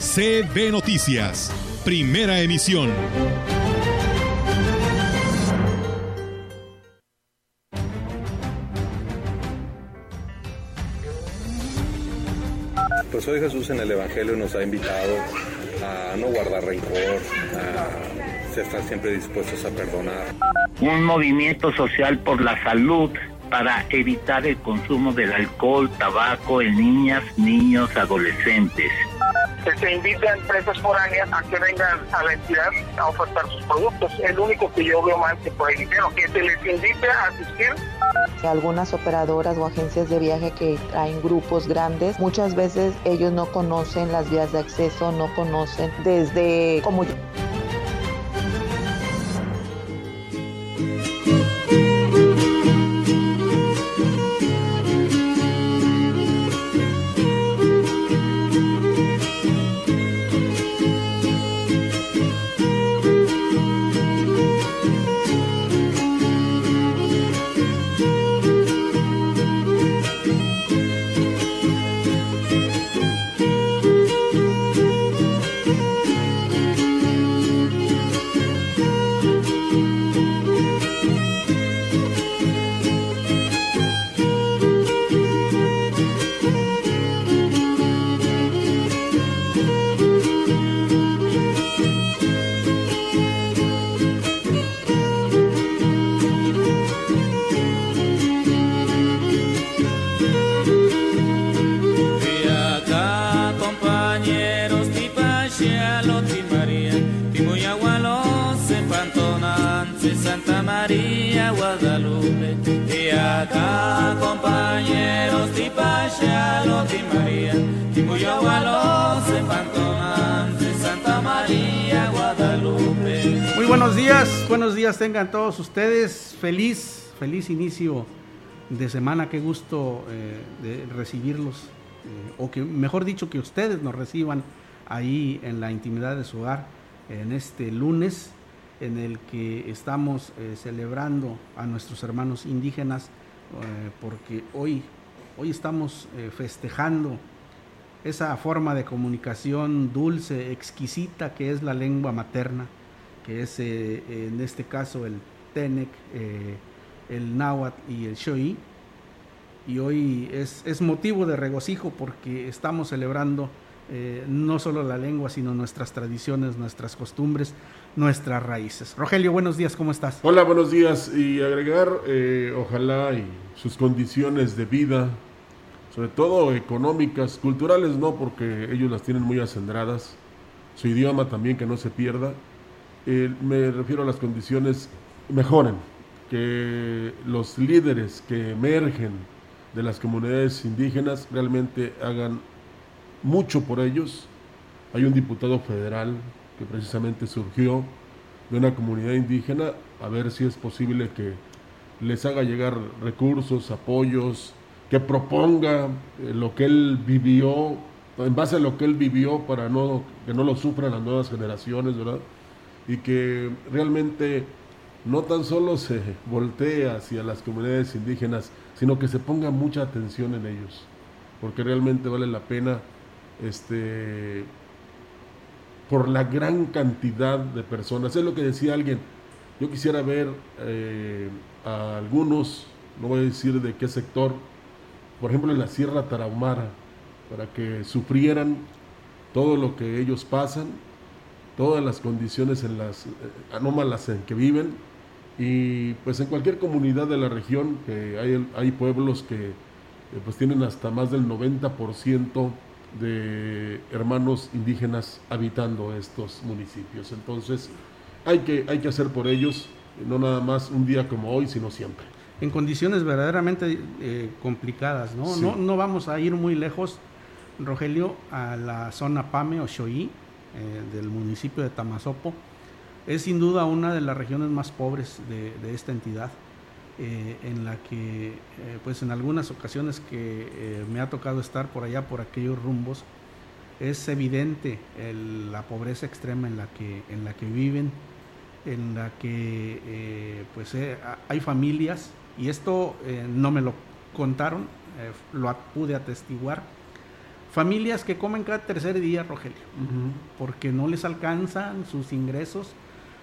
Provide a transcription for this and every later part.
CB Noticias, primera emisión. Pues hoy Jesús en el Evangelio nos ha invitado a no guardar rencor, a estar siempre dispuestos a perdonar. Un movimiento social por la salud para evitar el consumo del alcohol, tabaco en niñas, niños, adolescentes. Se invita a empresas foráneas a que vengan a la entidad a ofertar sus productos. Es lo único que yo veo mal que por el dinero, que se les invite a asistir. Algunas operadoras o agencias de viaje que traen grupos grandes, muchas veces ellos no conocen las vías de acceso, no conocen desde como tengan todos ustedes. Feliz, feliz inicio de semana. Qué gusto eh, de recibirlos, eh, o que mejor dicho, que ustedes nos reciban ahí en la intimidad de su hogar en este lunes en el que estamos eh, celebrando a nuestros hermanos indígenas, porque hoy, hoy estamos festejando esa forma de comunicación dulce, exquisita que es la lengua materna es eh, en este caso el Tenec, eh, el Náhuatl y el Shoí. Y hoy es, es, motivo de regocijo porque estamos celebrando eh, no solo la lengua, sino nuestras tradiciones, nuestras costumbres, nuestras raíces. Rogelio, buenos días, ¿cómo estás? Hola, buenos días. Y agregar, ojalá, y sus condiciones de vida, sobre todo económicas, culturales no, porque ellos las tienen muy acendradas, su idioma también que no se pierda me refiero a las condiciones mejoren, que los líderes que emergen de las comunidades indígenas realmente hagan mucho por ellos. Hay un diputado federal que precisamente surgió de una comunidad indígena, a ver si es posible que les haga llegar recursos, apoyos, que proponga eh, lo que él vivió, en base a lo que él vivió para no, que no lo sufran las nuevas generaciones, ¿verdad? Y que realmente no tan solo se voltee hacia las comunidades indígenas, sino que se ponga mucha atención en ellos, porque realmente vale la pena este por la gran cantidad de personas. Es lo que decía alguien. Yo quisiera ver eh, a algunos, no voy a decir de qué sector, por ejemplo en la Sierra Tarahumara, para que sufrieran todo lo que ellos pasan todas las condiciones en las eh, anómalas en que viven y pues en cualquier comunidad de la región que hay, hay pueblos que eh, pues tienen hasta más del 90% de hermanos indígenas habitando estos municipios. Entonces hay que, hay que hacer por ellos, no nada más un día como hoy, sino siempre. En condiciones verdaderamente eh, complicadas, ¿no? ¿no? No vamos a ir muy lejos Rogelio, a la zona Pame o Xoí eh, del municipio de Tamazopo. Es sin duda una de las regiones más pobres de, esta entidad, eh, en la que, eh, pues en algunas ocasiones que me ha tocado estar por allá, por aquellos rumbos, es evidente la pobreza extrema en la que, en la que viven, en la que pues hay familias, y esto no me lo contaron, lo pude atestiguar, Familias que comen cada tercer día, Rogelio, porque no les alcanzan sus ingresos,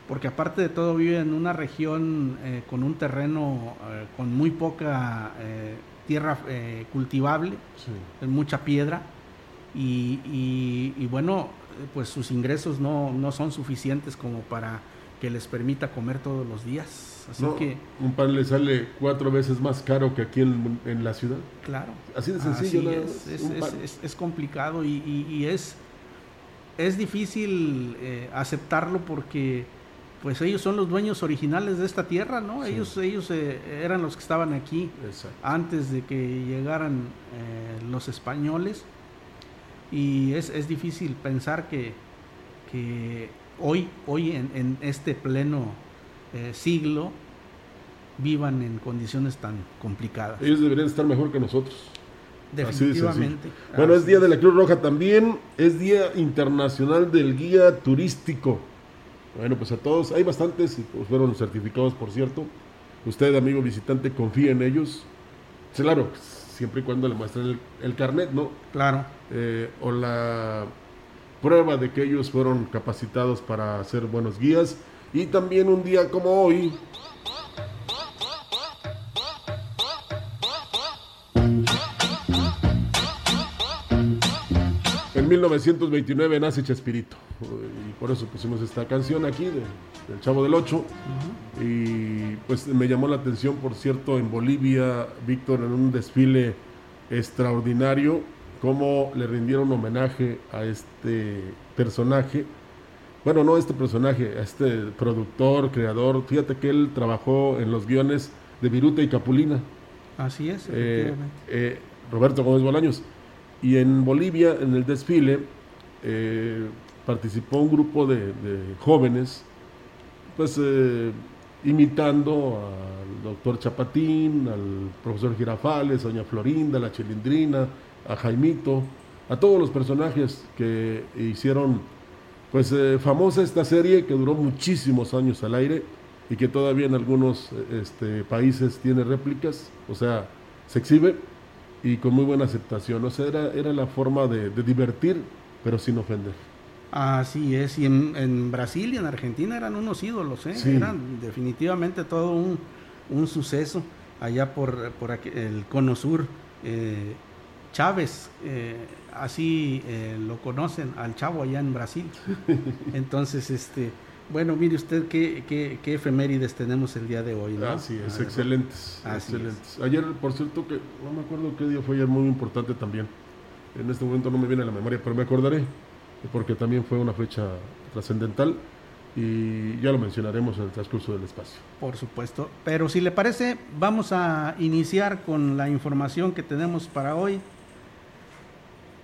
porque aparte de todo viven en una región eh, con un terreno eh, con muy poca eh, tierra cultivable, mucha piedra, y, y, bueno, pues sus ingresos no, no son suficientes como para que les permita comer todos los días. Así que un pan le sale cuatro veces más caro que aquí en, la ciudad. Claro. Así de sencillo. es, es, complicado y, es, es difícil eh, aceptarlo porque pues ellos son los dueños originales de esta tierra, ¿no? Ellos, ellos eh, eran los que estaban aquí antes de que llegaran eh, los españoles y es, es difícil pensar que, que hoy, hoy en, en este pleno eh, siglo vivan en condiciones tan complicadas. Ellos deberían estar mejor que nosotros. Definitivamente. bueno, es Día de la Cruz Roja también, es Día Internacional del Guía Turístico. Bueno, pues a todos, hay bastantes, y pues fueron certificados, por cierto. Usted, amigo visitante, confía en ellos. Claro, siempre y cuando le muestren el, carnet, ¿no? Claro. Eh, o la prueba de que ellos fueron capacitados para ser buenos guías y también un día como hoy, En 1929 nace Chespirito. Y por eso pusimos esta canción aquí del Chavo del Ocho. Y pues me llamó la atención por cierto en Bolivia Víctor en un desfile extraordinario cómo le rindieron homenaje a este personaje bueno, no este personaje, este productor, creador, fíjate que él trabajó en los guiones de Viruta y Capulina. Así es, eh, eh, Roberto Gómez Bolaños. Y en Bolivia, en el desfile, eh, participó un grupo de, jóvenes, pues imitando al doctor Chapatín, al profesor Girafales, a doña Florinda, la Chilindrina, a Jaimito, a todos los personajes que hicieron pues eh, famosa esta serie que duró muchísimos años al aire y que todavía en algunos este, países tiene réplicas, o sea, se exhibe y con muy buena aceptación. O sea, era, era la forma de, divertir, pero sin ofender. Así es, y en, Brasil y en Argentina eran unos ídolos, ¿eh? eran definitivamente todo un, suceso allá por, por el Cono Sur. Eh, Chávez, eh, así eh, lo conocen al chavo allá en Brasil. Entonces, este, bueno, mire usted qué, qué, qué efemérides tenemos el día de hoy, ¿no? Así es, excelentes. excelentes. Ayer, por cierto, que no me acuerdo qué día fue ayer muy importante también. En este momento no me viene a la memoria, pero me acordaré, porque también fue una fecha trascendental y ya lo mencionaremos en el transcurso del espacio. Por supuesto, pero si le parece, vamos a iniciar con la información que tenemos para hoy.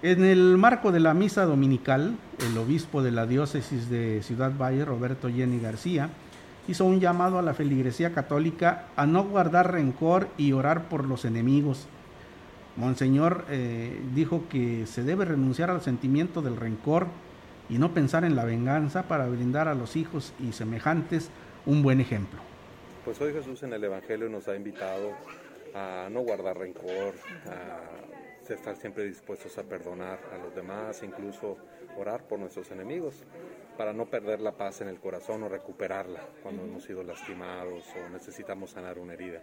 En el marco de la misa dominical, el obispo de la diócesis de Ciudad Valle, Roberto Jenny García, hizo un llamado a la feligresía católica a no guardar rencor y orar por los enemigos. Monseñor eh, dijo que se debe renunciar al sentimiento del rencor y no pensar en la venganza para brindar a los hijos y semejantes un buen ejemplo. Pues hoy Jesús en el Evangelio nos ha invitado a no guardar rencor, a estar siempre dispuestos a perdonar a los demás, incluso orar por nuestros enemigos, para no perder la paz en el corazón o recuperarla cuando hemos sido lastimados o necesitamos sanar una herida.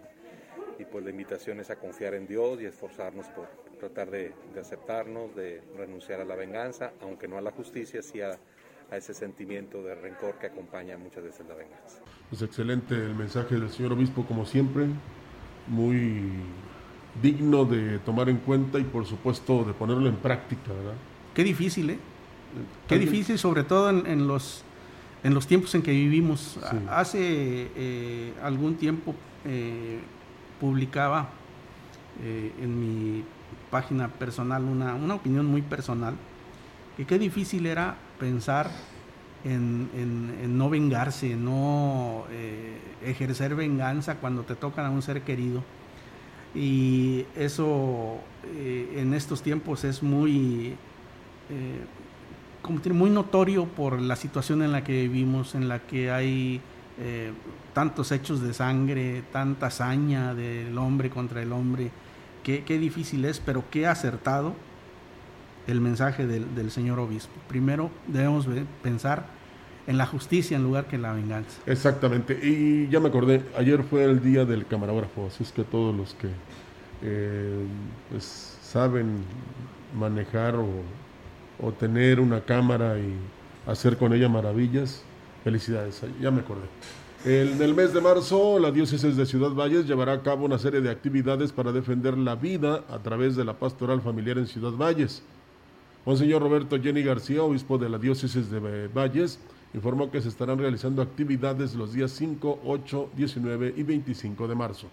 Y pues la invitación es a confiar en Dios y esforzarnos por tratar de, aceptarnos, de renunciar a la venganza, aunque no a la justicia, sí a, a ese sentimiento de rencor que acompaña muchas veces la venganza. Es excelente el mensaje del señor obispo, como siempre, muy digno de tomar en cuenta y por supuesto de ponerlo en práctica, ¿verdad? Qué difícil, ¿eh? Qué difícil, sobre todo en, los, en los tiempos en que vivimos. Hace eh, algún tiempo eh, publicaba eh, en mi página personal una, una opinión muy personal, que qué difícil era pensar en, no vengarse, no eh, ejercer venganza cuando te tocan a un ser querido. Y eso eh, en estos tiempos es muy, eh, muy notorio por la situación en la que vivimos, en la que hay tantos hechos de sangre, tanta hazaña del hombre contra el hombre. Qué, qué difícil es, pero qué acertado el mensaje del, señor obispo. Primero debemos pensar en la justicia en lugar que en la venganza. Exactamente. Y ya me acordé, ayer fue el día del camarógrafo, así es que todos los que eh, pues, saben manejar o, o, tener una cámara y hacer con ella maravillas, felicidades. Ya me acordé. En el mes de marzo, la diócesis de Ciudad Valles llevará a cabo una serie de actividades para defender la vida a través de la pastoral familiar en Ciudad Valles. Monseñor Roberto Jenny García, obispo de la diócesis de Valles, informó que se estarán realizando actividades los días 5, 8, 19 y 25 de marzo.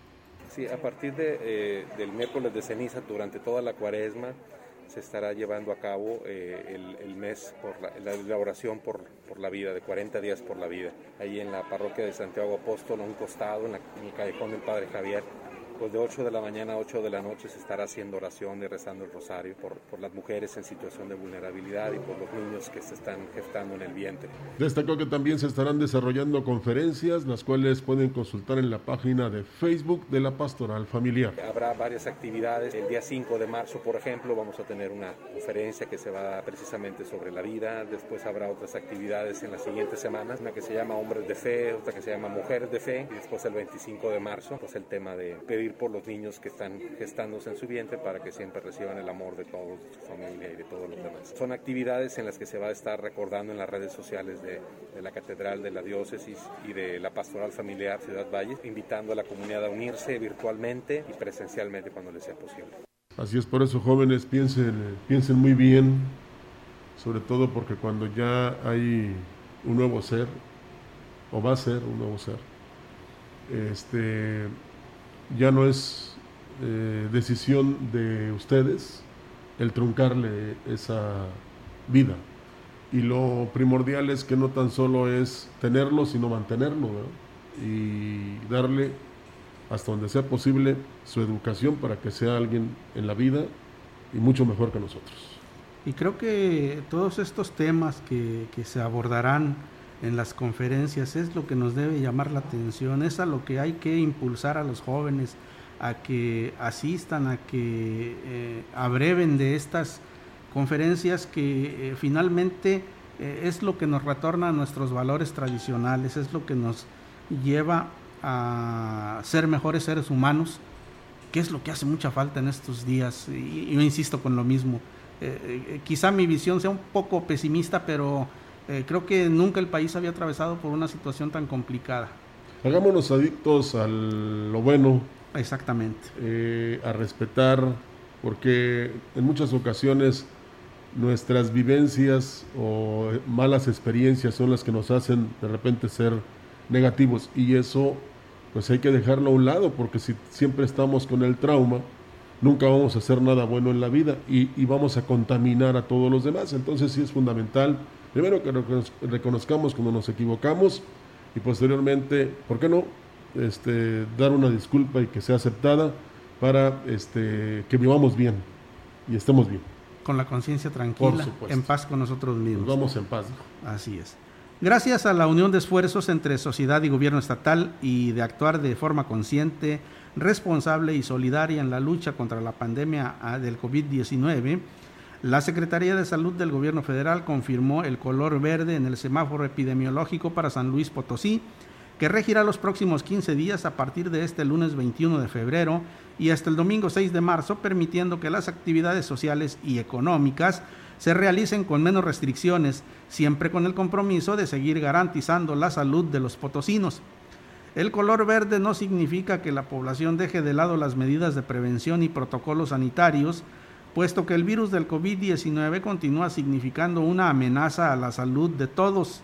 Sí, a partir de, eh, del miércoles de ceniza, durante toda la cuaresma, se estará llevando a cabo eh, el, mes por la, oración por, por, la vida, de 40 días por la vida, ahí en la parroquia de Santiago Apóstol, a un costado, en, en el callejón del Padre Javier pues de 8 de la mañana a 8 de la noche se estará haciendo oración y rezando el rosario por, por, las mujeres en situación de vulnerabilidad y por los niños que se están gestando en el vientre. Destacó que también se estarán desarrollando conferencias, las cuales pueden consultar en la página de Facebook de la Pastoral Familiar. Habrá varias actividades. El día 5 de marzo, por ejemplo, vamos a tener una conferencia que se va a dar precisamente sobre la vida. Después habrá otras actividades en las siguientes semanas, una que se llama Hombres de Fe, otra que se llama Mujeres de Fe y después el 25 de marzo, pues el tema de pedir por los niños que están gestándose en su vientre para que siempre reciban el amor de todos, de su familia y de todos los demás. Son actividades en las que se va a estar recordando en las redes sociales de, de la Catedral de la Diócesis y de la Pastoral Familiar Ciudad Valle, invitando a la comunidad a unirse virtualmente y presencialmente cuando les sea posible. Así es, por eso jóvenes piensen, piensen muy bien, sobre todo porque cuando ya hay un nuevo ser, o va a ser un nuevo ser, este, ya no es eh, decisión de ustedes el truncarle esa vida. Y lo primordial es que no tan solo es tenerlo, sino mantenerlo y darle hasta donde sea posible su educación para que sea alguien en la vida y mucho mejor que nosotros. Y creo que todos estos temas que, que se abordarán en las conferencias es lo que nos debe llamar la atención, es a lo que hay que impulsar a los jóvenes a que asistan, a que eh, abreven de estas conferencias que eh, finalmente eh, es lo que nos retorna a nuestros valores tradicionales, es lo que nos lleva a ser mejores seres humanos, que es lo que hace mucha falta en estos días. Y yo insisto con lo mismo. quizá mi visión sea un poco pesimista, pero eh, creo que nunca el país había atravesado por una situación tan complicada. Hagámonos adictos a lo bueno. Exactamente. Eh, a respetar, porque en muchas ocasiones nuestras vivencias o malas experiencias son las que nos hacen de repente ser negativos y eso pues hay que dejarlo a un lado porque si siempre estamos con el trauma nunca vamos a hacer nada bueno en la vida y, y vamos a contaminar a todos los demás entonces sí es fundamental Primero que reconozcamos cuando nos equivocamos y posteriormente, ¿por qué no? Este, dar una disculpa y que sea aceptada para este, que vivamos bien y estemos bien. Con la conciencia tranquila, en paz con nosotros mismos. vamos en paz. Así es. Gracias a la unión de esfuerzos entre sociedad y gobierno estatal y de actuar de forma consciente, responsable y solidaria en la lucha contra la pandemia ah, del COVID-19, la Secretaría de Salud del Gobierno Federal confirmó el color verde en el semáforo epidemiológico para San Luis Potosí, que regirá los próximos 15 días a partir de este lunes 21 de febrero y hasta el domingo 6 de marzo, permitiendo que las actividades sociales y económicas se realicen con menos restricciones, siempre con el compromiso de seguir garantizando la salud de los potosinos. El color verde no significa que la población deje de lado las medidas de prevención y protocolos sanitarios, puesto que el virus del COVID-19 continúa significando una amenaza a la salud de todos.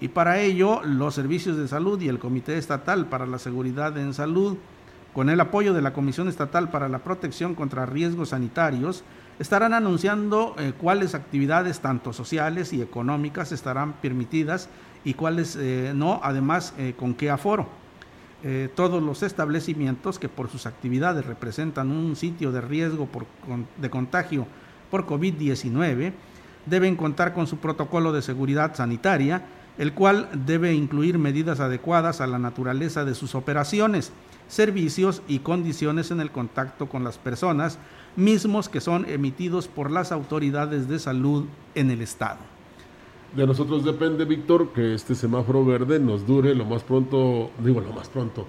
Y para ello, los servicios de salud y el Comité Estatal para la Seguridad en Salud con el apoyo de la Comisión Estatal para la Protección contra Riesgos Sanitarios, estarán anunciando eh, cuáles actividades tanto sociales y económicas estarán permitidas y cuáles eh, no, además eh, con qué aforo. Todos los establecimientos que por sus actividades representan un sitio de riesgo de contagio por COVID-19 deben contar con su protocolo de seguridad sanitaria, el cual debe incluir medidas adecuadas a la naturaleza de sus operaciones, servicios y condiciones en el contacto con las personas, mismos que son emitidos por las autoridades de salud en el Estado. De nosotros depende, Víctor, que este semáforo verde nos dure lo más pronto, digo lo más pronto,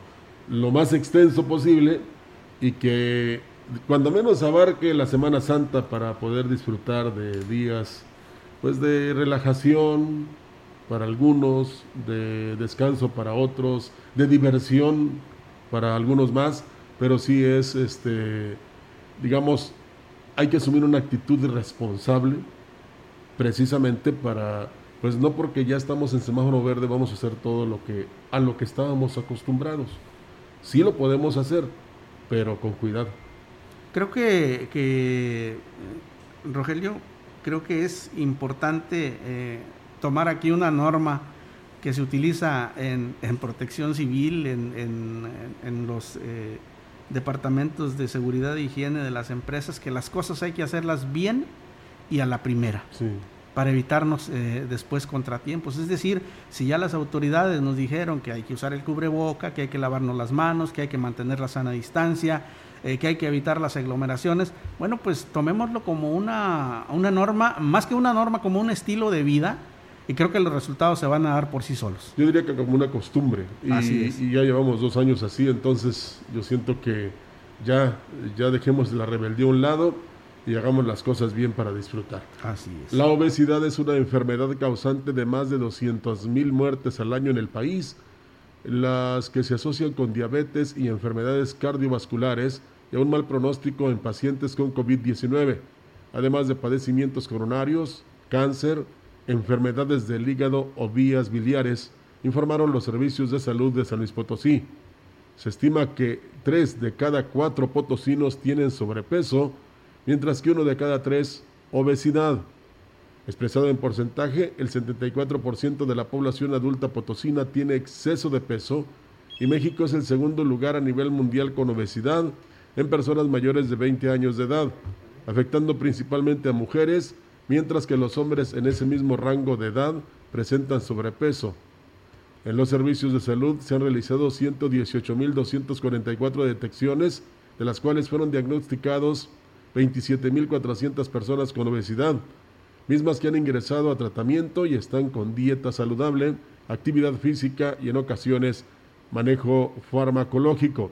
lo más extenso posible y que cuando menos abarque la Semana Santa para poder disfrutar de días pues de relajación para algunos, de descanso para otros, de diversión para algunos más, pero sí es este digamos, hay que asumir una actitud responsable precisamente para, pues no porque ya estamos en semáforo verde vamos a hacer todo lo que, a lo que estábamos acostumbrados. Sí lo podemos hacer, pero con cuidado. Creo que, que Rogelio, creo que es importante eh, tomar aquí una norma que se utiliza en, protección civil, en, en, los... Eh, departamentos de seguridad e higiene de las empresas que las cosas hay que hacerlas bien y a la primera. Para evitarnos eh, después contratiempos. Es decir, si ya las autoridades nos dijeron que hay que usar el cubreboca, que hay que lavarnos las manos, que hay que mantener la sana distancia, eh, que hay que evitar las aglomeraciones, bueno, pues tomémoslo como una, una norma, más que una norma, como un estilo de vida, y creo que los resultados se van a dar por sí solos. Yo diría que como una costumbre. Y, y ya llevamos dos años así, entonces yo siento que ya, ya dejemos la rebeldía a un lado y hagamos las cosas bien para disfrutar. Así es. La obesidad es una enfermedad causante de más de 200 mil muertes al año en el país, las que se asocian con diabetes y enfermedades cardiovasculares y a un mal pronóstico en pacientes con COVID-19, además de padecimientos coronarios, cáncer, enfermedades del hígado o vías biliares, informaron los servicios de salud de San Luis Potosí. Se estima que tres de cada cuatro potosinos tienen sobrepeso, mientras que uno de cada tres obesidad. Expresado en porcentaje, el 74% de la población adulta potosina tiene exceso de peso y México es el segundo lugar a nivel mundial con obesidad en personas mayores de 20 años de edad, afectando principalmente a mujeres mientras que los hombres en ese mismo rango de edad presentan sobrepeso. En los servicios de salud se han realizado 118.244 detecciones, de las cuales fueron diagnosticados 27.400 personas con obesidad, mismas que han ingresado a tratamiento y están con dieta saludable, actividad física y en ocasiones manejo farmacológico.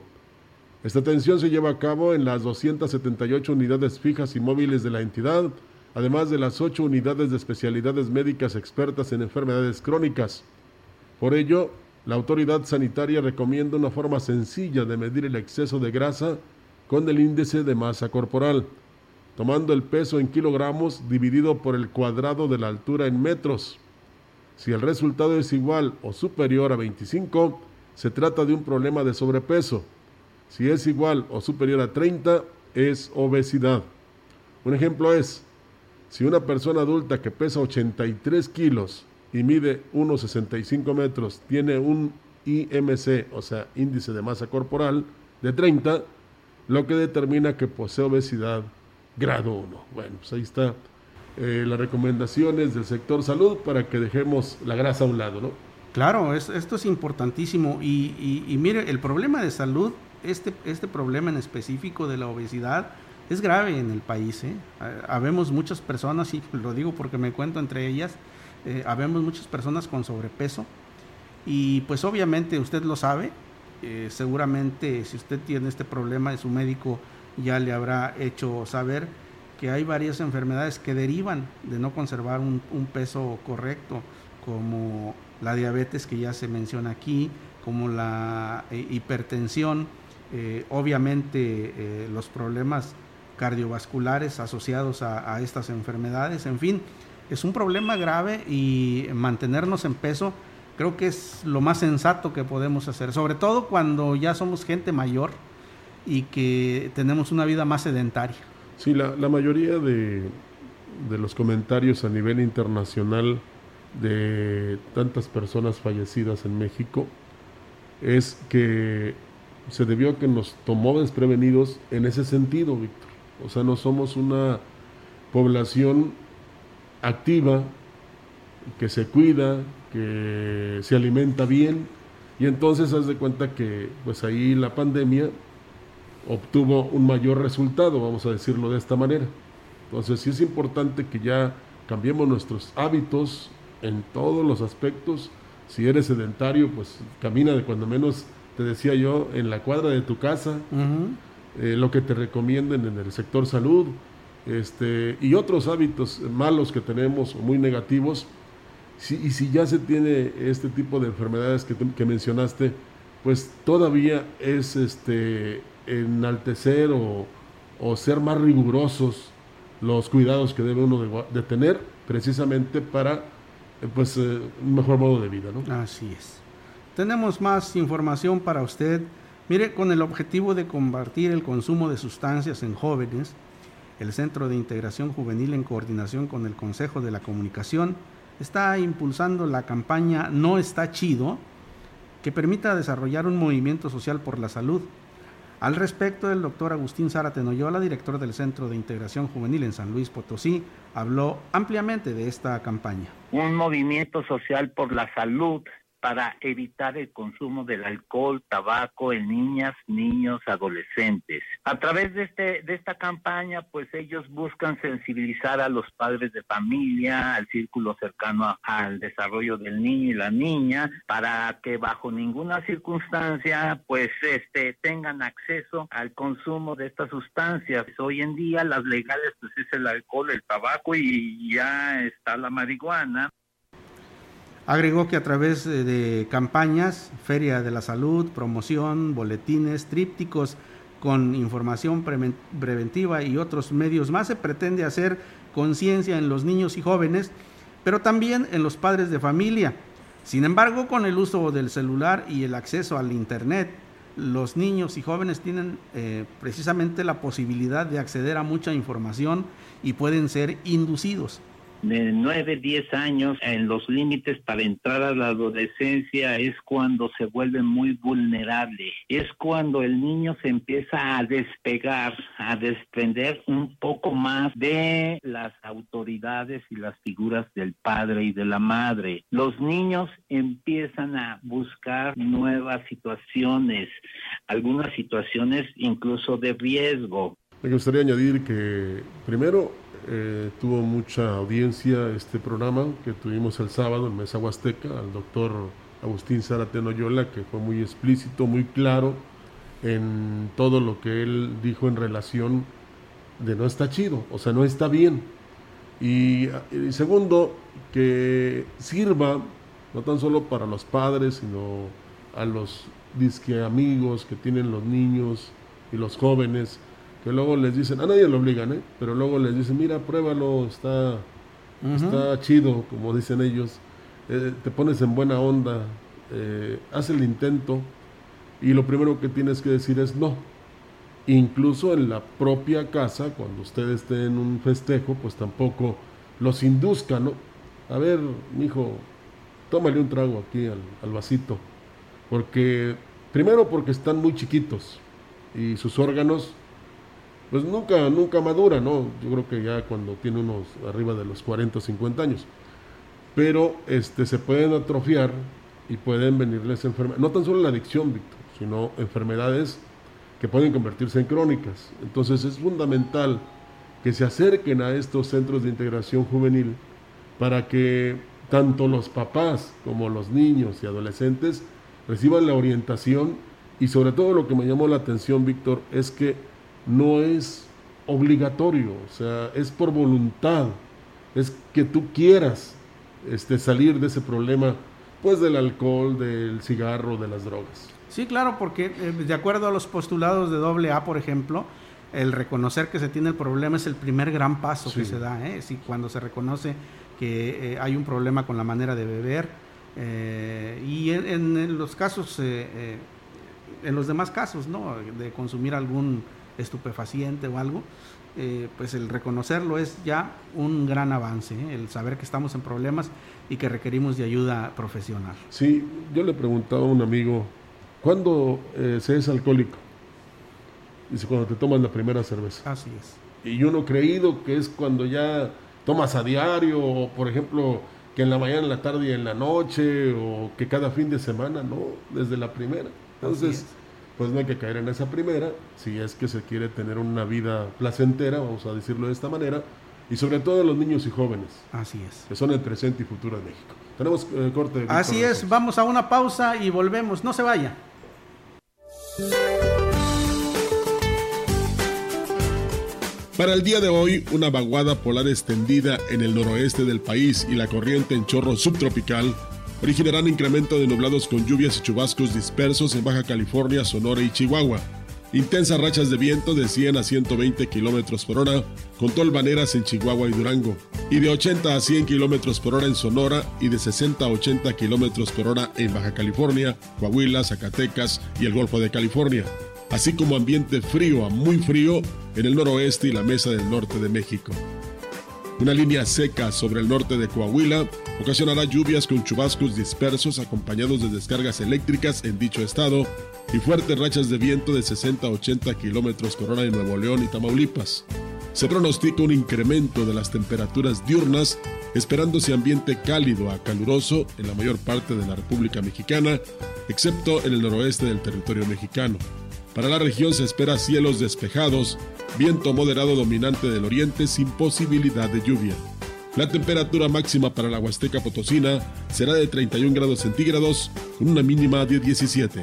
Esta atención se lleva a cabo en las 278 unidades fijas y móviles de la entidad, además de las ocho unidades de especialidades médicas expertas en enfermedades crónicas. Por ello, la autoridad sanitaria recomienda una forma sencilla de medir el exceso de grasa con el índice de masa corporal, tomando el peso en kilogramos dividido por el cuadrado de la altura en metros. Si el resultado es igual o superior a 25, se trata de un problema de sobrepeso. Si es igual o superior a 30, es obesidad. Un ejemplo es, si una persona adulta que pesa 83 kilos y mide 1,65 metros tiene un IMC, o sea, índice de masa corporal, de 30, lo que determina que posee obesidad grado 1. Bueno, pues ahí está eh, las recomendaciones del sector salud para que dejemos la grasa a un lado, ¿no? Claro, esto es importantísimo. Y, mire, el problema de salud, este, este problema en específico de la obesidad, es grave en el país. ¿eh? Habemos muchas personas, y lo digo porque me cuento entre ellas, eh, habemos muchas personas con sobrepeso y pues obviamente usted lo sabe, eh, seguramente si usted tiene este problema, su médico ya le habrá hecho saber que hay varias enfermedades que derivan de no conservar un, peso correcto, como la diabetes que ya se menciona aquí, como la eh, hipertensión, obviamente los problemas cardiovasculares asociados a, estas enfermedades. En fin, es un problema grave y mantenernos en peso creo que es lo más sensato que podemos hacer, sobre todo cuando ya somos gente mayor, y que tenemos una vida más sedentaria. Sí, la, la mayoría de, de los comentarios a nivel internacional de tantas personas fallecidas en México es que se debió a que nos tomó desprevenidos en ese sentido, Víctor. O sea, no somos una población activa, que se cuida, que se alimenta bien, y entonces haz de cuenta que pues ahí la pandemia obtuvo un mayor resultado, vamos a decirlo de esta manera. Entonces sí es importante que ya cambiemos nuestros hábitos en todos los aspectos. Si eres sedentario, pues camina de cuando menos, te decía yo, en la cuadra de tu casa, eh, lo que te recomienden en el sector salud, este, y otros hábitos malos que tenemos o muy negativos. Y si ya se tiene este tipo de enfermedades que, mencionaste, pues todavía es este, enaltecer o, o ser más rigurosos los cuidados que debe uno de, tener precisamente para pues eh, un mejor modo de vida. ¿no? Así es. Tenemos más información para usted. Mire, con el objetivo de combatir el consumo de sustancias en jóvenes, el Centro de Integración Juvenil en coordinación con el Consejo de la Comunicación está impulsando la campaña No está chido, que permita desarrollar un movimiento social por la salud al respecto, el doctor Agustín Zárate Noyola, director del Centro de Integración Juvenil en San Luis Potosí, habló ampliamente de esta campaña. Un movimiento social por la salud para evitar el consumo del alcohol, tabaco en niñas, niños, adolescentes. A través de este de esta campaña, pues ellos buscan sensibilizar a los padres de familia, al círculo cercano al desarrollo del niño y la niña, para que bajo ninguna circunstancia, pues este tengan acceso al consumo de estas sustancias. Hoy en día las legales pues es el alcohol, el tabaco y ya está la marihuana. Agregó que a través de campañas, Feria de la Salud, promoción, boletines, trípticos con información preventiva y otros medios más, se pretende hacer conciencia en los niños y jóvenes, pero también en los padres de familia. Sin embargo, con el uso del celular y el acceso al Internet, los niños y jóvenes tienen eh, precisamente la posibilidad de acceder a mucha información y pueden ser inducidos de 9, 10 años en los límites para entrar a la adolescencia es cuando se vuelve muy vulnerable. Es cuando el niño se empieza a despegar, a desprender un poco más de las autoridades y las figuras del padre y de la madre. Los niños empiezan a buscar nuevas situaciones, algunas situaciones incluso de riesgo. Me gustaría añadir que primero eh, tuvo mucha audiencia este programa que tuvimos el sábado en Mesa Huasteca, al doctor Agustín Zárate Noyola, que fue muy explícito, muy claro en todo lo que él dijo en relación de no está chido, o sea, no está bien. Y, segundo, que sirva no tan solo para los padres, sino a los disque amigos que tienen los niños y los jóvenes, que luego les dicen, a nadie lo obligan, ¿eh? pero luego les dicen, mira, pruébalo, está, está chido, como dicen ellos, eh, te pones en buena onda, eh, haz el intento y lo primero que tienes que decir es no. Incluso en la propia casa, cuando usted esté en un festejo, pues tampoco los induzca, ¿no? A ver, hijo, tómale un trago aquí al, al vasito. Porque, primero porque están muy chiquitos y sus órganos pues nunca, nunca madura, ¿no? Yo creo que ya cuando tiene unos arriba de los 40 o 50 años. Pero este, se pueden atrofiar y pueden venirles enfermedades, no tan solo la adicción, Víctor, sino enfermedades que pueden convertirse en crónicas. Entonces es fundamental que se acerquen a estos centros de integración juvenil para que tanto los papás como los niños y adolescentes reciban la orientación y sobre todo lo que me llamó la atención, Víctor, es que no es obligatorio, o sea, es por voluntad, es que tú quieras este, salir de ese problema, pues del alcohol, del cigarro, de las drogas. Sí, claro, porque eh, de acuerdo a los postulados de doble A, por ejemplo, el reconocer que se tiene el problema es el primer gran paso que se da, ¿eh? Si cuando se reconoce que eh, hay un problema con la manera de beber, eh, y en, en, los casos en los demás casos, ¿no? De consumir algún estupefaciente o algo, eh, pues el reconocerlo es ya un gran avance, ¿eh? el saber que estamos en problemas y que requerimos de ayuda profesional. Sí, yo le preguntaba a un amigo, ¿cuándo eh, se es alcohólico? Dice, cuando te tomas la primera cerveza. Así es. Y yo no he creído que es cuando ya tomas a diario, o por ejemplo, que en la mañana, en la tarde y en la noche, o que cada fin de semana, no, desde la primera. Entonces, pues no hay que caer en esa primera, si es que se quiere tener una vida placentera, vamos a decirlo de esta manera, y sobre todo los niños y jóvenes. Así es. Que son el presente y futuro de México. Tenemos eh, corte. Así es, vamos a una pausa y volvemos. No se vaya. Para el día de hoy, una vaguada polar extendida en el noroeste del país y la corriente en chorro subtropical originarán incremento de nublados con lluvias y chubascos dispersos en Baja California, Sonora y Chihuahua. Intensas rachas de viento de 100 a 120 kilómetros por hora, con tolvaneras en Chihuahua y Durango, y de 80 a 100 kilómetros por hora en Sonora y de 60 a 80 kilómetros por hora en Baja California, Coahuila, Zacatecas y el Golfo de California, así como ambiente frío a muy frío en el noroeste y la mesa del norte de México. Una línea seca sobre el norte de Coahuila ocasionará lluvias con chubascos dispersos acompañados de descargas eléctricas en dicho estado y fuertes rachas de viento de 60 a 80 kilómetros por hora en Nuevo León y Tamaulipas. Se pronostica un incremento de las temperaturas diurnas, esperándose ambiente cálido a caluroso en la mayor parte de la República Mexicana, excepto en el noroeste del territorio mexicano. Para la región se espera cielos despejados, viento moderado dominante del oriente sin posibilidad de lluvia. La temperatura máxima para la Huasteca Potosina será de 31 grados centígrados con una mínima de 17.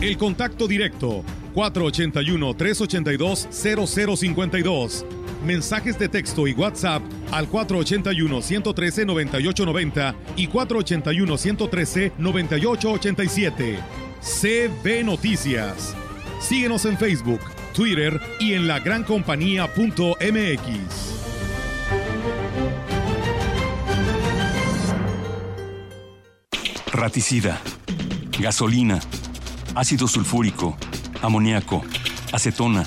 El contacto directo 481-382-0052. Mensajes de texto y WhatsApp al 481-113-9890 y 481-113-9887. CB Noticias. Síguenos en Facebook, Twitter y en lagrancompañía.mx. Raticida, gasolina, ácido sulfúrico, amoníaco, acetona.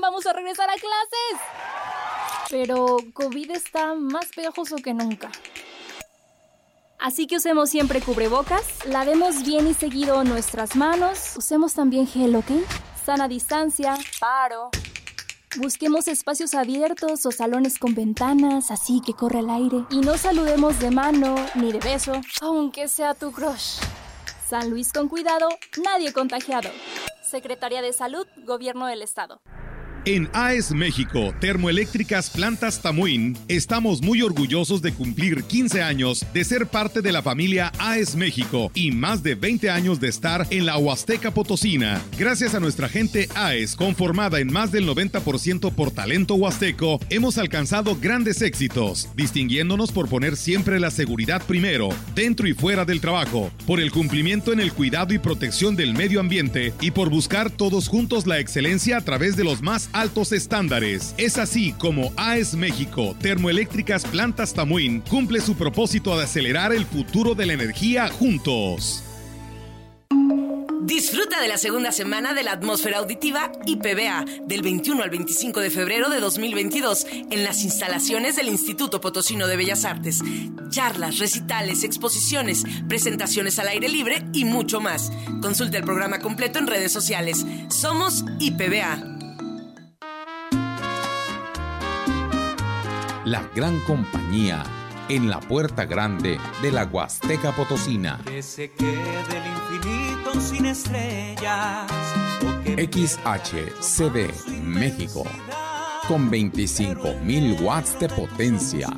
Vamos a regresar a clases. Pero COVID está más pegajoso que nunca. Así que usemos siempre cubrebocas, lavemos bien y seguido nuestras manos, usemos también gel, ¿ok? Sana distancia, paro. Busquemos espacios abiertos o salones con ventanas, así que corre el aire. Y no saludemos de mano ni de beso, aunque sea tu crush. San Luis con cuidado, nadie contagiado. Secretaría de Salud, Gobierno del Estado. En AES México, Termoeléctricas Plantas Tamuín, estamos muy orgullosos de cumplir 15 años de ser parte de la familia AES México y más de 20 años de estar en la Huasteca Potosina. Gracias a nuestra gente AES, conformada en más del 90% por talento huasteco, hemos alcanzado grandes éxitos, distinguiéndonos por poner siempre la seguridad primero, dentro y fuera del trabajo, por el cumplimiento en el cuidado y protección del medio ambiente y por buscar todos juntos la excelencia a través de los más altos estándares. Es así como AES México, Termoeléctricas Plantas Tamuín, cumple su propósito de acelerar el futuro de la energía juntos. Disfruta de la segunda semana de la atmósfera auditiva IPBA del 21 al 25 de febrero de 2022 en las instalaciones del Instituto Potosino de Bellas Artes. Charlas, recitales, exposiciones, presentaciones al aire libre y mucho más. Consulta el programa completo en redes sociales. Somos IPBA. La gran compañía en la puerta grande de la Huasteca Potosina. Que se quede el infinito sin estrellas. XHCD México con 25.000 watts de potencia,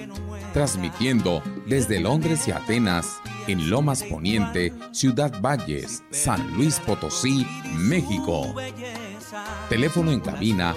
transmitiendo desde Londres y Atenas en Lomas Poniente, Ciudad Valles, San Luis Potosí, México. Teléfono en cabina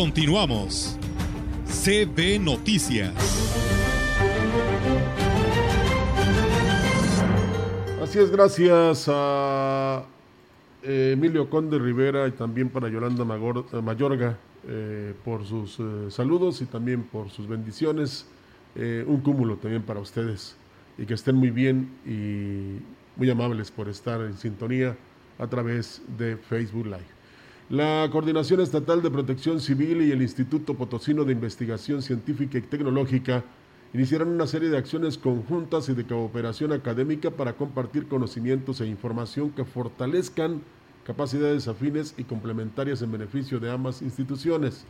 Continuamos. CB Noticias. Así es, gracias a eh, Emilio Conde Rivera y también para Yolanda eh, Mayorga eh, por sus saludos y también por sus bendiciones. un cúmulo también para ustedes y que estén muy bien y muy amables por estar en sintonía a través de Facebook Live. La Coordinación Estatal de Protección Civil y el Instituto Potosino de Investigación Científica y Tecnológica iniciaron una serie de acciones conjuntas y de cooperación académica para compartir conocimientos e información que fortalezcan capacidades afines y complementarias en beneficio de ambas instituciones.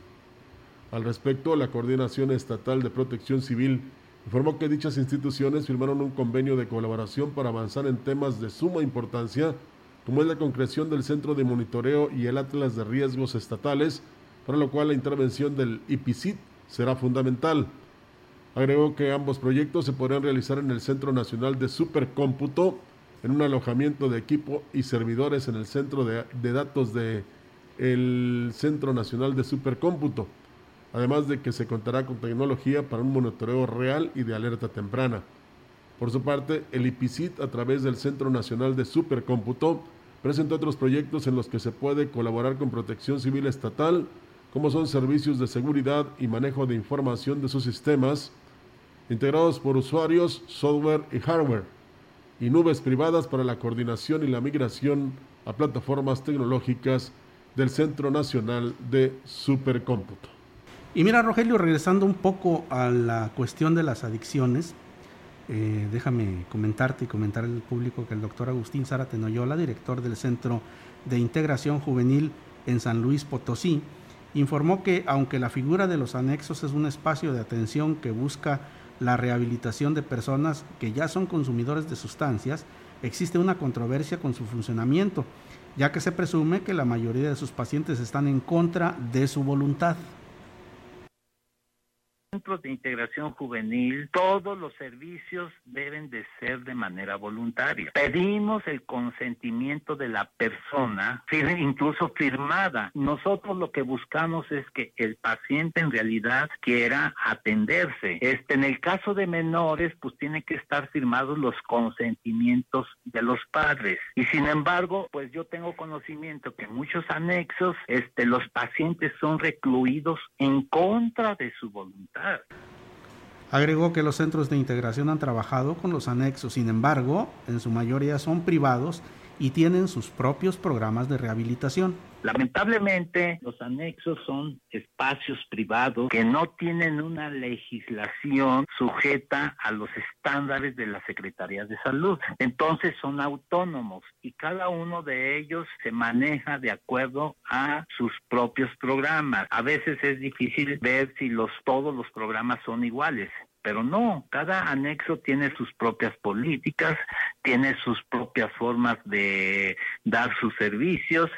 Al respecto, la Coordinación Estatal de Protección Civil informó que dichas instituciones firmaron un convenio de colaboración para avanzar en temas de suma importancia como es la concreción del Centro de Monitoreo y el Atlas de Riesgos Estatales, para lo cual la intervención del IPICIT será fundamental. Agregó que ambos proyectos se podrán realizar en el Centro Nacional de Supercómputo, en un alojamiento de equipo y servidores en el centro de, datos el Centro Nacional de Supercómputo, además de que se contará con tecnología para un monitoreo real y de alerta temprana. Por su parte, el IPICIT, a través del Centro Nacional de Supercómputo, presenta otros proyectos en los que se puede colaborar con protección civil estatal, como son servicios de seguridad y manejo de información de sus sistemas, integrados por usuarios, software y hardware, y nubes privadas para la coordinación y la migración a plataformas tecnológicas del Centro Nacional de Supercómputo. Y mira, Rogelio, regresando un poco a la cuestión de las adicciones, eh, déjame comentarte y comentar al público que el doctor Agustín Zárate Noyola, director del Centro de Integración Juvenil en San Luis Potosí, informó que aunque la figura de los anexos es un espacio de atención que busca la rehabilitación de personas que ya son consumidores de sustancias, existe una controversia con su funcionamiento, ya que se presume que la mayoría de sus pacientes están en contra de su voluntad centros de integración juvenil, todos los servicios deben de ser de manera voluntaria. Pedimos el consentimiento de la persona, incluso firmada. Nosotros lo que buscamos es que el paciente en realidad quiera atenderse. Este, en el caso de menores, pues tiene que estar firmados los consentimientos de los padres. Y sin embargo, pues yo tengo conocimiento que en muchos anexos, este, los pacientes son recluidos en contra de su voluntad. Agregó que los centros de integración han trabajado con los anexos, sin embargo, en su mayoría son privados y tienen sus propios programas de rehabilitación. Lamentablemente, los anexos son espacios privados que no tienen una legislación sujeta a los estándares de las secretarías de salud. Entonces son autónomos y cada uno de ellos se maneja de acuerdo a sus propios programas. A veces es difícil ver si los todos los programas son iguales pero no, cada anexo tiene sus propias políticas, tiene sus propias formas de dar sus servicios.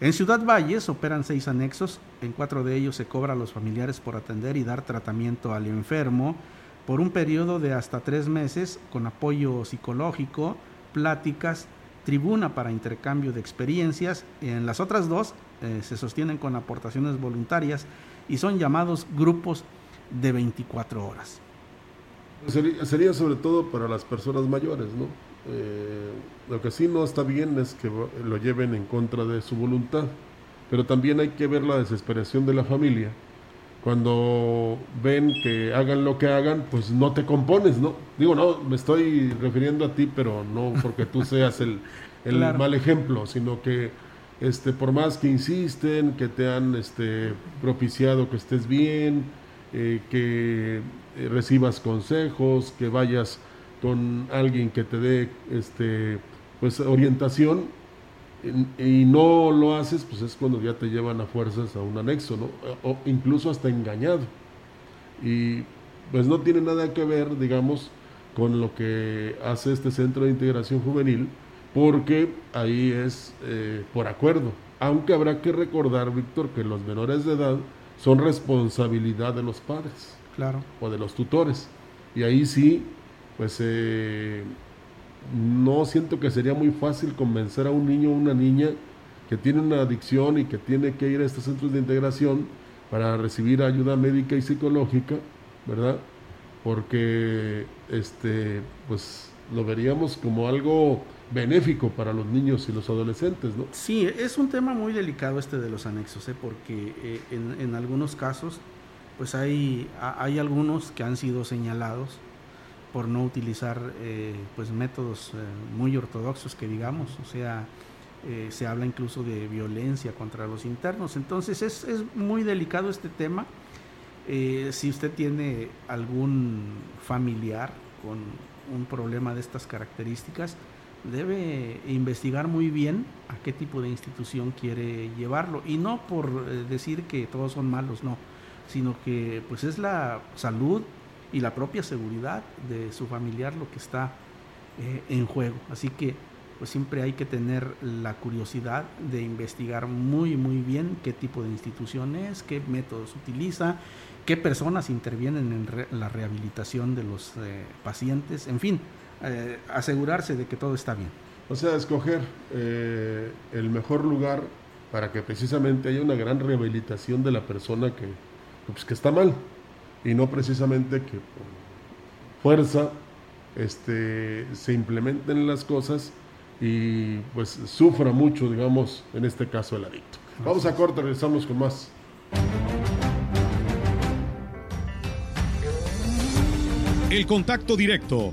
En Ciudad Valles operan seis anexos, en cuatro de ellos se cobra a los familiares por atender y dar tratamiento al enfermo por un periodo de hasta tres meses con apoyo psicológico, pláticas, tribuna para intercambio de experiencias. En las otras dos eh, se sostienen con aportaciones voluntarias y son llamados grupos de 24 horas. Sería, sobre todo para las personas mayores, ¿no? Eh, lo que sí no está bien es que lo lleven en contra de su voluntad, pero también hay que ver la desesperación de la familia. Cuando ven que hagan lo que hagan, pues no te compones, ¿no? Digo, no, me estoy refiriendo a ti, pero no porque tú seas el, el mal ejemplo, sino que este, por más que insisten, que te han este, propiciado que estés bien, eh, que eh, recibas consejos, que vayas con alguien que te dé este, pues, orientación y, no lo haces, pues es cuando ya te llevan a fuerzas a un anexo. O incluso hasta engañado. Y pues no tiene nada que ver, digamos, con lo que hace este centro de integración juvenil, porque ahí es eh, por acuerdo. Aunque habrá que recordar, Víctor, que los menores de edad son responsabilidad de los padres. Claro. O de los tutores. Y ahí sí, pues eh, no siento que sería muy fácil convencer a un niño o una niña que tiene una adicción y que tiene que ir a estos centros de integración para recibir ayuda médica y psicológica, ¿verdad? Porque este, pues lo veríamos como algo benéfico para los niños y los adolescentes, ¿no? Sí, es un tema muy delicado este de los anexos, ¿eh? porque eh, en, algunos casos, pues hay, hay algunos que han sido señalados por no utilizar eh, pues métodos muy ortodoxos que digamos, o sea, se habla incluso de violencia contra los internos, entonces es, es muy delicado este tema. si usted tiene algún familiar con un problema de estas características, debe investigar muy bien a qué tipo de institución quiere llevarlo y no por eh, decir que todos son malos, no, sino que pues es la salud y la propia seguridad de su familiar lo que está eh, en juego. Así que pues siempre hay que tener la curiosidad de investigar muy muy bien qué tipo de institución es, qué métodos utiliza, qué personas intervienen en la rehabilitación de los eh, pacientes, en fin, eh, asegurarse de que todo está bien. O sea, escoger eh, el mejor lugar para que precisamente haya una gran rehabilitación de la persona que, pues, que está mal y no precisamente que por fuerza este, se implementen las cosas y pues sufra mucho, digamos, en este caso el adicto. Vamos a corte, regresamos con más. El contacto directo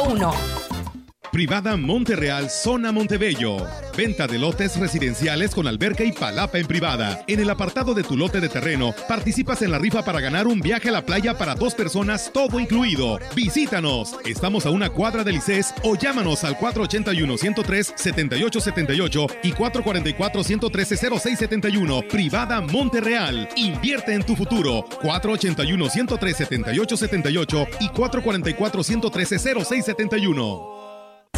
202 B00 Privada Monterreal, zona Montebello. Venta de lotes residenciales con alberca y palapa en privada. En el apartado de tu lote de terreno, participas en la rifa para ganar un viaje a la playa para dos personas, todo incluido. Visítanos. Estamos a una cuadra del ICES o llámanos al 481-103-7878 y 444-113-0671. Privada Monterreal. Invierte en tu futuro. 481-103-7878 y 444-113-0671.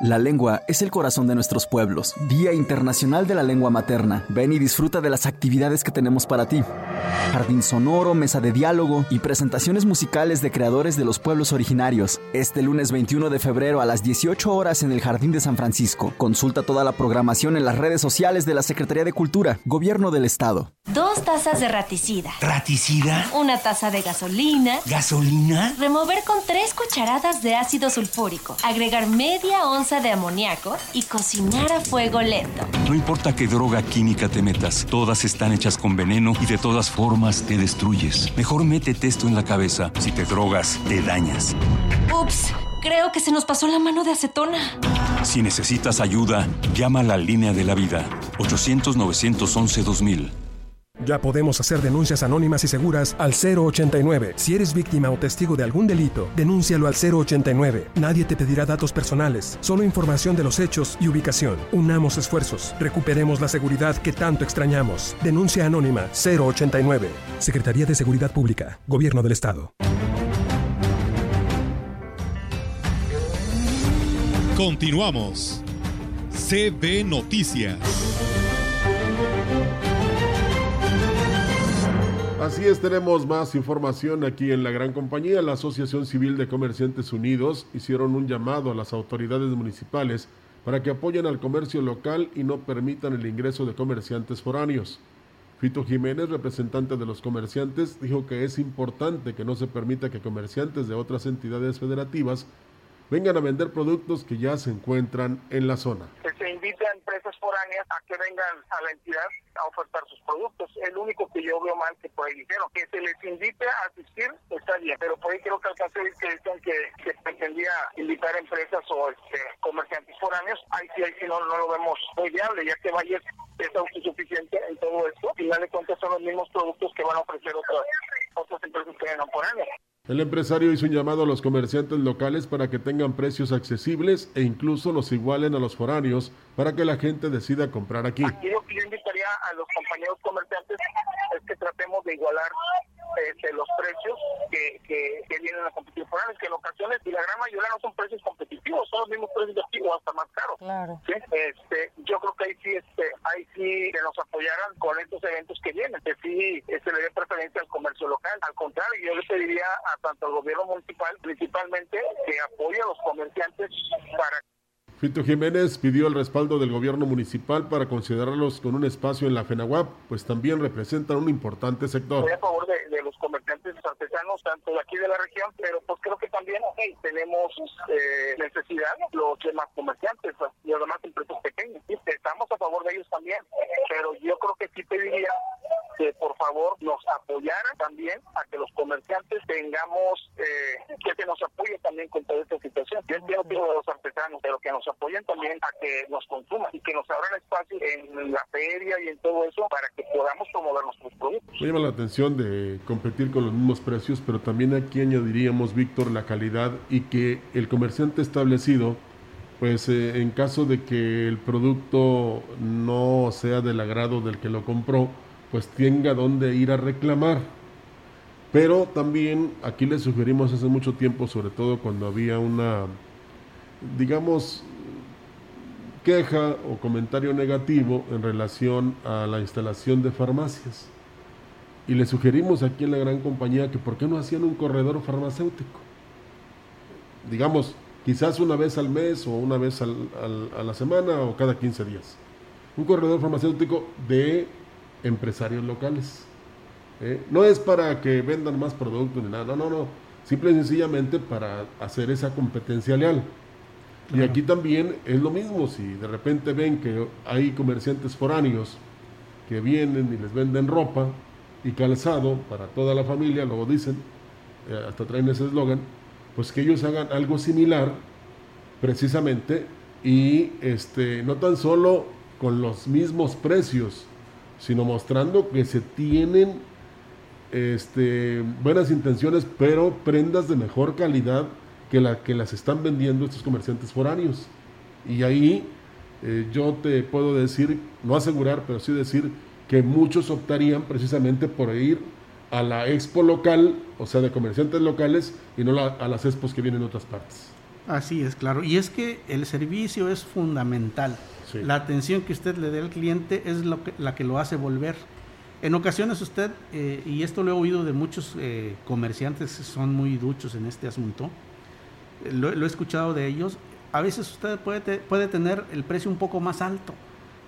La lengua es el corazón de nuestros pueblos. Día Internacional de la Lengua Materna. Ven y disfruta de las actividades que tenemos para ti. Jardín sonoro, mesa de diálogo y presentaciones musicales de creadores de los pueblos originarios. Este lunes 21 de febrero a las 18 horas en el Jardín de San Francisco. Consulta toda la programación en las redes sociales de la Secretaría de Cultura, Gobierno del Estado. Dos tazas de raticida. ¿Raticida? Una taza de gasolina. ¿Gasolina? Remover con tres cucharadas de ácido sulfúrico. Agregar media onza de amoníaco y cocinar a fuego lento. No importa qué droga química te metas, todas están hechas con veneno y de todas formas te destruyes. Mejor métete esto en la cabeza. Si te drogas, te dañas. Ups, creo que se nos pasó la mano de acetona. Si necesitas ayuda, llama a la línea de la vida. 800-911-2000. Ya podemos hacer denuncias anónimas y seguras al 089. Si eres víctima o testigo de algún delito, denúncialo al 089. Nadie te pedirá datos personales, solo información de los hechos y ubicación. Unamos esfuerzos, recuperemos la seguridad que tanto extrañamos. Denuncia anónima 089. Secretaría de Seguridad Pública, Gobierno del Estado. Continuamos. CB Noticias. Así es, tenemos más información aquí en la gran compañía. La Asociación Civil de Comerciantes Unidos hicieron un llamado a las autoridades municipales para que apoyen al comercio local y no permitan el ingreso de comerciantes foráneos. Fito Jiménez, representante de los comerciantes, dijo que es importante que no se permita que comerciantes de otras entidades federativas vengan a vender productos que ya se encuentran en la zona. Se invite a empresas foráneas a que vengan a la entidad a ofertar sus productos. El único que yo veo mal que por ahí dijeron que se les invite a asistir, está bien, pero por ahí creo que alcancé que dicen que, que pretendía invitar a empresas o este, comerciantes foráneos. Ahí sí, ahí sí no, no lo vemos muy viable, ya que Valles es autosuficiente en todo esto. Y final de cuentas son los mismos productos que van a ofrecer otras, otras empresas que vengan foráneas. El empresario hizo un llamado a los comerciantes locales para que tengan precios accesibles e incluso los igualen a los foráneos para que la gente decida comprar aquí. Lo que yo invitaría a los compañeros comerciantes es que tratemos de igualar este, los precios que, que, que vienen a competir foráneos, que en ocasiones, y la gran mayoría no son precios competitivos, son los mismos precios de aquí o hasta más caros. Claro. ¿sí? Este, yo creo que ahí sí, este, ahí sí que nos apoyaran con estos eventos que vienen, que sí se le dé preferencia al comercio local. Al contrario, yo le pediría a tanto al gobierno municipal, principalmente, que apoye a los comerciantes para Fito Jiménez pidió el respaldo del gobierno municipal para considerarlos con un espacio en la FENAWAP, pues también representan un importante sector. Estoy a favor de, los comerciantes artesanos, tanto de aquí de la región, pero pues creo que también okay, tenemos eh, necesidad los demás comerciantes y los demás empresas pequeñas. Estamos a favor de ellos también, pero yo creo que sí pediría que por favor nos apoyaran también a que los comerciantes tengamos, eh, que se nos apoye también con toda esta situación. Yo que de los artesanos, pero que nos apoyen también a que nos consuman y que nos abran espacio en la feria y en todo eso para que podamos promover nuestros productos. Me llama la atención de competir con los mismos precios, pero también aquí añadiríamos, Víctor, la calidad y que el comerciante establecido, pues eh, en caso de que el producto no sea del agrado del que lo compró, pues tenga dónde ir a reclamar. Pero también aquí le sugerimos hace mucho tiempo, sobre todo cuando había una, digamos, queja o comentario negativo en relación a la instalación de farmacias. Y le sugerimos aquí en la gran compañía que por qué no hacían un corredor farmacéutico. Digamos, quizás una vez al mes o una vez a la semana o cada 15 días. Un corredor farmacéutico de empresarios locales. ¿Eh? No es para que vendan más productos ni nada, no, no, no. Simple y sencillamente para hacer esa competencia leal. Y aquí también es lo mismo, si de repente ven que hay comerciantes foráneos que vienen y les venden ropa y calzado para toda la familia, luego dicen, eh, hasta traen ese eslogan, pues que ellos hagan algo similar precisamente y este, no tan solo con los mismos precios, sino mostrando que se tienen este, buenas intenciones, pero prendas de mejor calidad que la que las están vendiendo estos comerciantes foráneos. Y ahí eh, yo te puedo decir, no asegurar, pero sí decir que muchos optarían precisamente por ir a la expo local, o sea, de comerciantes locales, y no a las expos que vienen de otras partes. Así es, claro. Y es que el servicio es fundamental. La atención que usted le dé al cliente es lo que, la que lo hace volver. En ocasiones usted, eh, y esto lo he oído de muchos eh, comerciantes que son muy duchos en este asunto, eh, lo, he escuchado de ellos, a veces usted puede, puede tener el precio un poco más alto,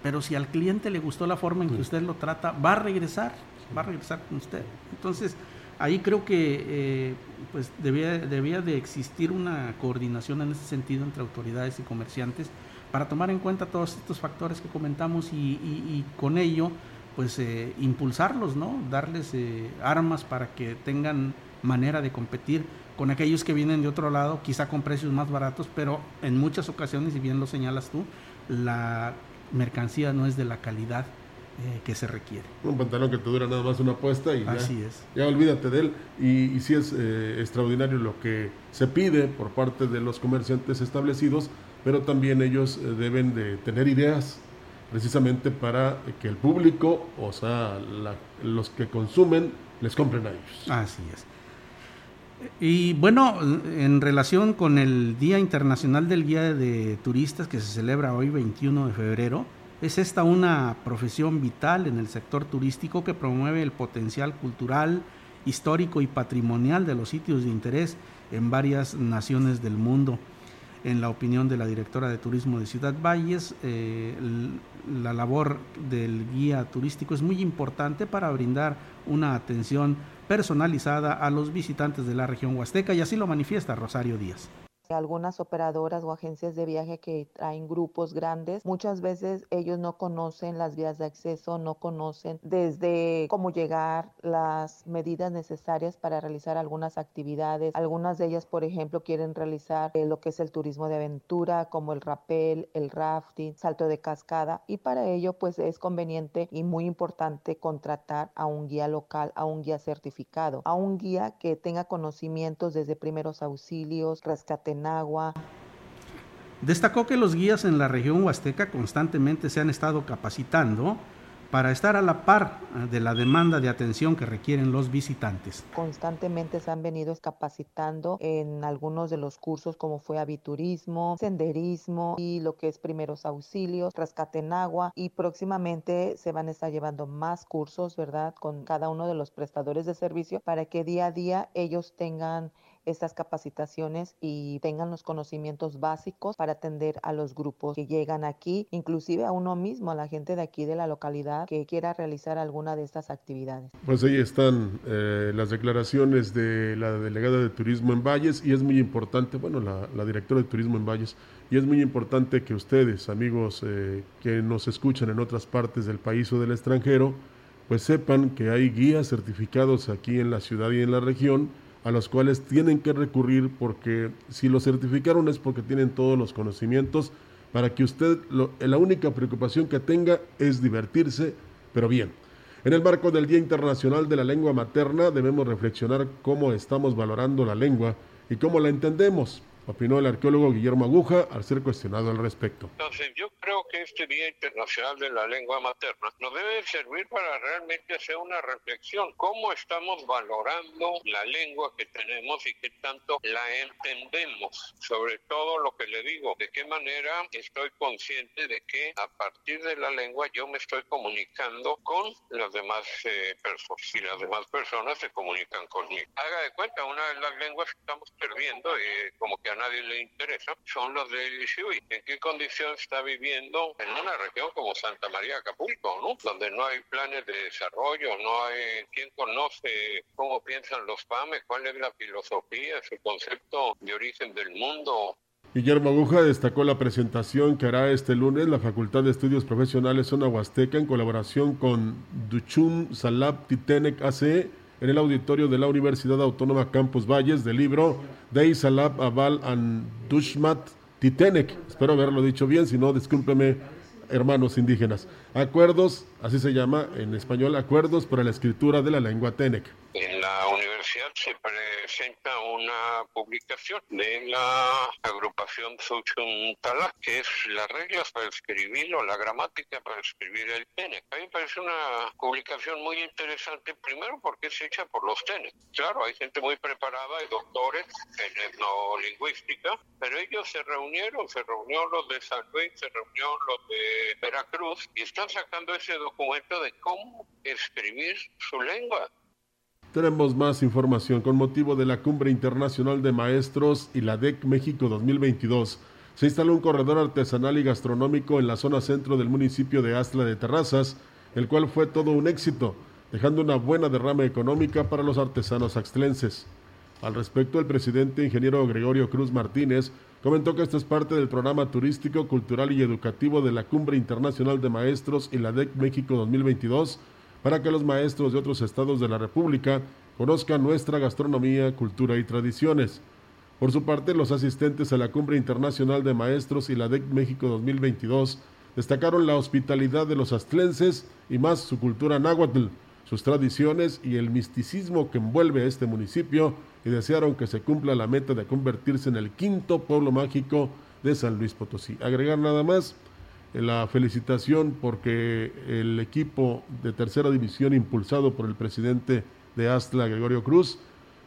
pero si al cliente le gustó la forma en que usted lo trata, va a regresar, va a regresar con usted. Entonces, ahí creo que eh, pues debía, debía de existir una coordinación en ese sentido entre autoridades y comerciantes para tomar en cuenta todos estos factores que comentamos y, con ello pues eh, impulsarlos, ¿no? Darles eh, armas para que tengan manera de competir con aquellos que vienen de otro lado, quizá con precios más baratos, pero en muchas ocasiones, y bien lo señalas tú, la mercancía no es de la calidad eh, que se requiere. Un pantalón que te dura nada más una apuesta y Así ya, es. ya olvídate de él. Y, y sí es eh, extraordinario lo que se pide por parte de los comerciantes establecidos, pero también ellos eh, deben de tener ideas precisamente para que el público, o sea, los que consumen, les compren a ellos. Así es. Y bueno, en relación con el Día Internacional del Guía de Turistas que se celebra hoy 21 de febrero, es esta una profesión vital en el sector turístico que promueve el potencial cultural, histórico y patrimonial de los sitios de interés en varias naciones del mundo. En la opinión de la directora de turismo de Ciudad Valles, eh, la labor del guía turístico es muy importante para brindar una atención personalizada a los visitantes de la región huasteca y así lo manifiesta Rosario Díaz. Algunas operadoras o agencias de viaje que traen grupos grandes, muchas veces ellos no conocen las vías de acceso, no conocen desde cómo llegar, las medidas necesarias para realizar algunas actividades. Algunas de ellas, por ejemplo, quieren realizar eh, lo que es el turismo de aventura, como el rappel, el rafting, salto de cascada, y para ello pues es conveniente y muy importante contratar a un guía local, a un guía certificado, a un guía que tenga conocimientos desde primeros auxilios, rescate Destacó que los guías en la región huasteca constantemente se han estado capacitando para estar a la par eh, de la demanda de atención que requieren los visitantes. Constantemente se han venido capacitando en algunos de los cursos como fue aviturismo, senderismo y lo que es primeros auxilios, rescate en agua y próximamente se van a estar llevando más cursos, ¿verdad? Con cada uno de los prestadores de servicio para que día a día ellos tengan estas capacitaciones y tengan los conocimientos básicos para atender a los grupos que llegan aquí, inclusive a uno mismo, a la gente de aquí de la localidad que quiera realizar alguna de estas actividades. Pues ahí están eh, las declaraciones de la delegada de turismo en Valles y es muy importante, bueno, la, directora de turismo en Valles, y es muy importante que ustedes, amigos eh, que nos escuchan en otras partes del país o del extranjero, pues sepan que hay guías certificados aquí en la ciudad y en la región a los cuales tienen que recurrir porque si lo certificaron es porque tienen todos los conocimientos para que usted, la única preocupación que tenga es divertirse, pero bien. En el marco del Día Internacional de la Lengua Materna debemos reflexionar cómo estamos valorando la lengua y cómo la entendemos opinó el arqueólogo Guillermo Aguja al ser cuestionado al respecto. Entonces, yo creo que este Día Internacional de la Lengua Materna nos debe servir para realmente hacer una reflexión. ¿Cómo estamos valorando la lengua que tenemos y qué tanto la entendemos? Sobre todo lo que le digo, de qué manera estoy consciente de que a partir de la lengua yo me estoy comunicando con las demás eh, personas y las demás personas se comunican conmigo. Haga de cuenta, una de las lenguas que estamos perdiendo, eh, como que a nadie le interesa, son los del Ishui. ¿En qué condición está viviendo en una región como Santa María Acapulco, ¿no? donde no hay planes de desarrollo, no hay quien conoce cómo piensan los PAMES, cuál es la filosofía, su concepto de origen del mundo, Guillermo Aguja destacó la presentación que hará este lunes la Facultad de Estudios Profesionales Zona Huasteca en colaboración con Duchum Salab Titenec AC en el auditorio de la Universidad Autónoma Campus Valles del libro Dei Salab Aval and Dushmat Titenec. Espero haberlo dicho bien, si no, discúlpeme, hermanos indígenas. Acuerdos, así se llama en español, acuerdos para la escritura de la lengua Tenec. En la universidad se presenta una publicación de la agrupación Tala, que es las reglas para escribir o la gramática para escribir el Tenec. A mí me parece una publicación muy interesante, primero porque es hecha por los Tenec. Claro, hay gente muy preparada, hay doctores en etnolingüística, pero ellos se reunieron, se reunió los de San Luis, se reunió los de Veracruz y están sacando ese documento de cómo escribir su lengua. Tenemos más información con motivo de la Cumbre Internacional de Maestros y la DEC México 2022. Se instaló un corredor artesanal y gastronómico en la zona centro del municipio de Astla de Terrazas, el cual fue todo un éxito, dejando una buena derrama económica para los artesanos axtlenses. Al respecto, el presidente ingeniero Gregorio Cruz Martínez comentó que esto es parte del programa turístico, cultural y educativo de la Cumbre Internacional de Maestros y la DEC México 2022 para que los maestros de otros estados de la República conozcan nuestra gastronomía, cultura y tradiciones. Por su parte, los asistentes a la Cumbre Internacional de Maestros y la DEC México 2022 destacaron la hospitalidad de los astlenses y más su cultura náhuatl, sus tradiciones y el misticismo que envuelve a este municipio y desearon que se cumpla la meta de convertirse en el quinto pueblo mágico de San Luis Potosí. Agregar nada más, la felicitación porque el equipo de tercera división impulsado por el presidente de Astla, Gregorio Cruz,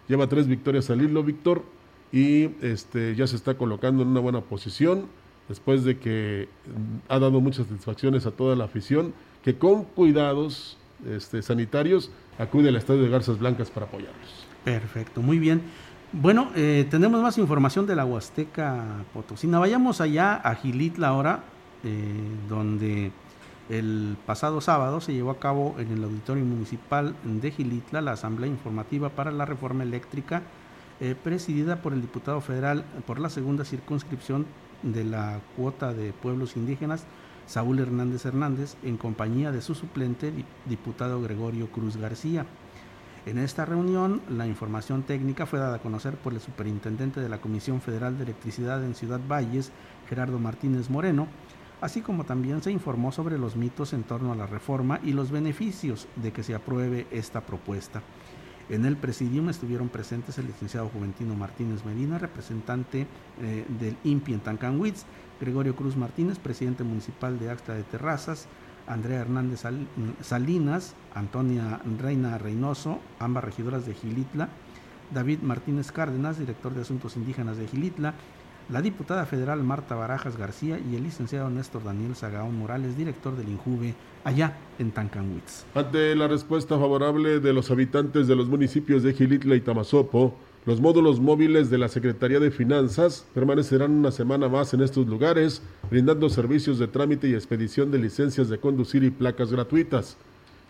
lleva tres victorias al hilo, Víctor, y este, ya se está colocando en una buena posición después de que ha dado muchas satisfacciones a toda la afición, que con cuidados este, sanitarios acude al estadio de Garzas Blancas para apoyarlos. Perfecto, muy bien. Bueno, eh, tenemos más información de la Huasteca Potosina. Vayamos allá a Gilitla ahora eh, donde el pasado sábado se llevó a cabo en el Auditorio Municipal de Gilitla la Asamblea Informativa para la Reforma Eléctrica, eh, presidida por el diputado federal por la segunda circunscripción de la cuota de pueblos indígenas, Saúl Hernández Hernández, en compañía de su suplente, diputado Gregorio Cruz García. En esta reunión, la información técnica fue dada a conocer por el superintendente de la Comisión Federal de Electricidad en Ciudad Valles, Gerardo Martínez Moreno, así como también se informó sobre los mitos en torno a la reforma y los beneficios de que se apruebe esta propuesta. En el presidium estuvieron presentes el licenciado Juventino Martínez Medina, representante eh, del INPI en Tancanwitz, Gregorio Cruz Martínez, presidente municipal de Acta de Terrazas, Andrea Hernández Salinas, Antonia Reina Reynoso, ambas regidoras de Gilitla, David Martínez Cárdenas, director de Asuntos Indígenas de Gilitla, la diputada federal Marta Barajas García y el licenciado Néstor Daniel Sagaón Morales, director del INJUVE, allá en Tancanwitz. Ante la respuesta favorable de los habitantes de los municipios de Gilitla y Tamazopo, los módulos móviles de la Secretaría de Finanzas permanecerán una semana más en estos lugares, brindando servicios de trámite y expedición de licencias de conducir y placas gratuitas.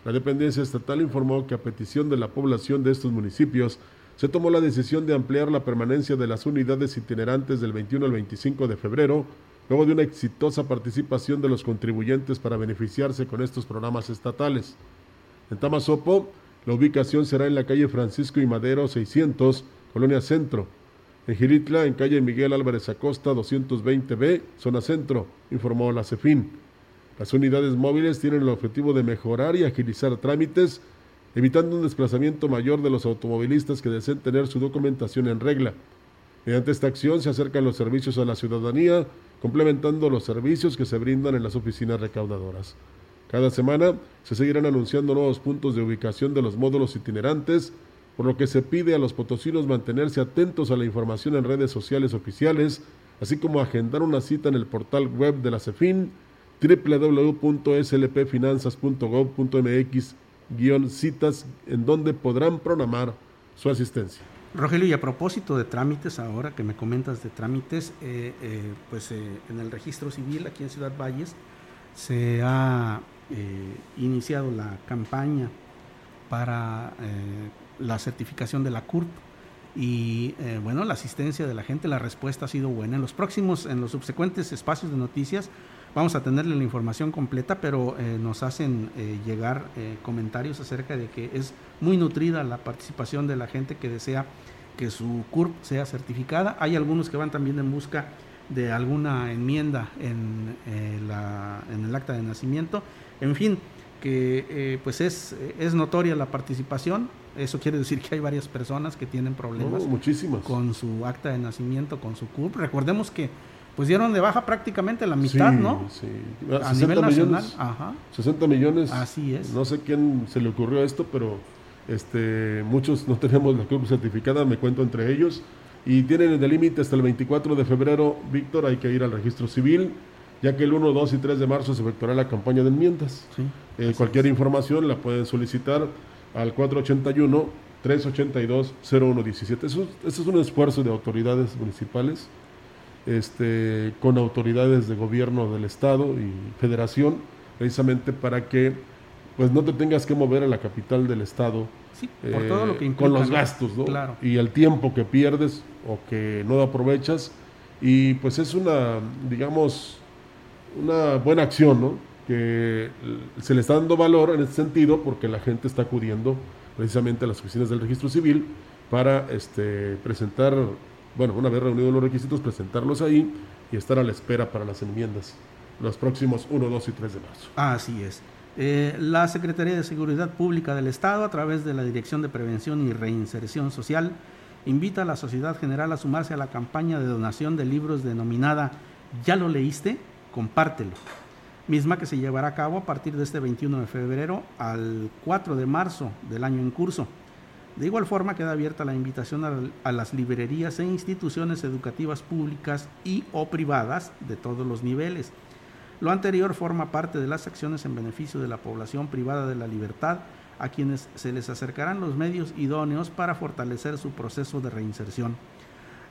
La dependencia estatal informó que a petición de la población de estos municipios, se tomó la decisión de ampliar la permanencia de las unidades itinerantes del 21 al 25 de febrero, luego de una exitosa participación de los contribuyentes para beneficiarse con estos programas estatales. En Tamazopo, la ubicación será en la calle Francisco y Madero 600, Colonia Centro. En Giritla, en calle Miguel Álvarez Acosta 220B, zona centro, informó la CEFIN. Las unidades móviles tienen el objetivo de mejorar y agilizar trámites evitando un desplazamiento mayor de los automovilistas que deseen tener su documentación en regla. Mediante esta acción se acercan los servicios a la ciudadanía, complementando los servicios que se brindan en las oficinas recaudadoras. Cada semana se seguirán anunciando nuevos puntos de ubicación de los módulos itinerantes, por lo que se pide a los potosinos mantenerse atentos a la información en redes sociales oficiales, así como agendar una cita en el portal web de la CEFIN www.slpfinanzas.gov.mx citas en donde podrán programar su asistencia. Rogelio, y a propósito de trámites, ahora que me comentas de trámites, eh, eh, pues eh, en el registro civil aquí en Ciudad Valles se ha iniciado la campaña para la certificación de la CURP y bueno, la asistencia de la gente, la respuesta ha sido buena. En los próximos, en los subsecuentes espacios de noticias, vamos a tenerle la información completa, pero nos hacen llegar comentarios acerca de que es muy nutrida la participación de la gente que desea que su CURP sea certificada. Hay algunos que van también en busca de alguna enmienda en, eh, la, en el acta de nacimiento. En fin, que eh, pues es, es notoria la participación. Eso quiere decir que hay varias personas que tienen problemas muchísimas. con su acta de nacimiento, con su CURP. Recordemos que pues dieron de baja prácticamente la mitad, ¿no? Sí. A nivel nacional. Millones, Ajá. 60 millones. Así es. No sé quién se le ocurrió esto, pero este, muchos no tenemos la CURP certificada, me cuento entre ellos. Y tienen el límite hasta el 24 de febrero, Víctor, hay que ir al registro civil, ya que el 1, 2 y 3 de marzo se efectuará la campaña de enmiendas. Eh, cualquier información la pueden solicitar al 481-382-0117. Eso, eso, es un esfuerzo de autoridades municipales, este, con autoridades de gobierno del Estado y federación, precisamente para que pues no te tengas que mover a la capital del estado por todo lo que eh, con los gastos ¿no? Claro. y el tiempo que pierdes o que no aprovechas y pues es una digamos una buena acción ¿no? que se le está dando valor en este sentido porque la gente está acudiendo precisamente a las oficinas del registro civil para este presentar bueno una vez reunidos los requisitos presentarlos ahí y estar a la espera para las enmiendas los próximos 1, 2 y 3 de marzo. Así es. Eh, la Secretaría de Seguridad Pública del Estado, a través de la Dirección de Prevención y Reinserción Social, invita a la sociedad general a sumarse a la campaña de donación de libros denominada ¿Ya lo leíste? Compártelo, misma que se llevará a cabo a partir de este 21 de febrero al 4 de marzo del año en curso. De igual forma queda abierta la invitación a, las librerías e instituciones educativas públicas y o privadas de todos los niveles lo anterior forma parte de las acciones en beneficio de la población privada de la libertad, a quienes se les acercarán los medios idóneos para fortalecer su proceso de reinserción.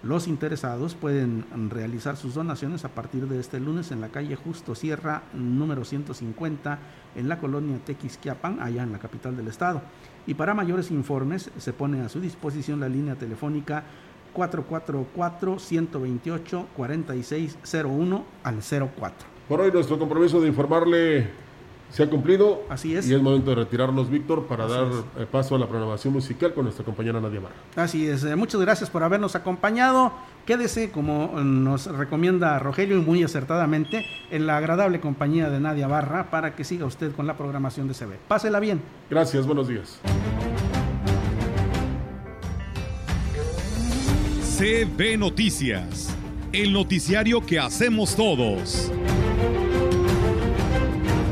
Los interesados pueden realizar sus donaciones a partir de este lunes en la calle Justo Sierra número 150 en la colonia Tequisquiapan, allá en la capital del estado. Y para mayores informes se pone a su disposición la línea telefónica 444-128-4601 al 04. Por hoy nuestro compromiso de informarle se ha cumplido. Así es. Y es momento de retirarnos, Víctor, para dar eh, paso a la programación musical con nuestra compañera Nadia Barra. Así es. Eh, muchas gracias por habernos acompañado. Quédese, como nos recomienda Rogelio, y muy acertadamente, en la agradable compañía de Nadia Barra para que siga usted con la programación de CB. Pásela bien. Gracias, buenos días. CB Noticias, el noticiario que hacemos todos.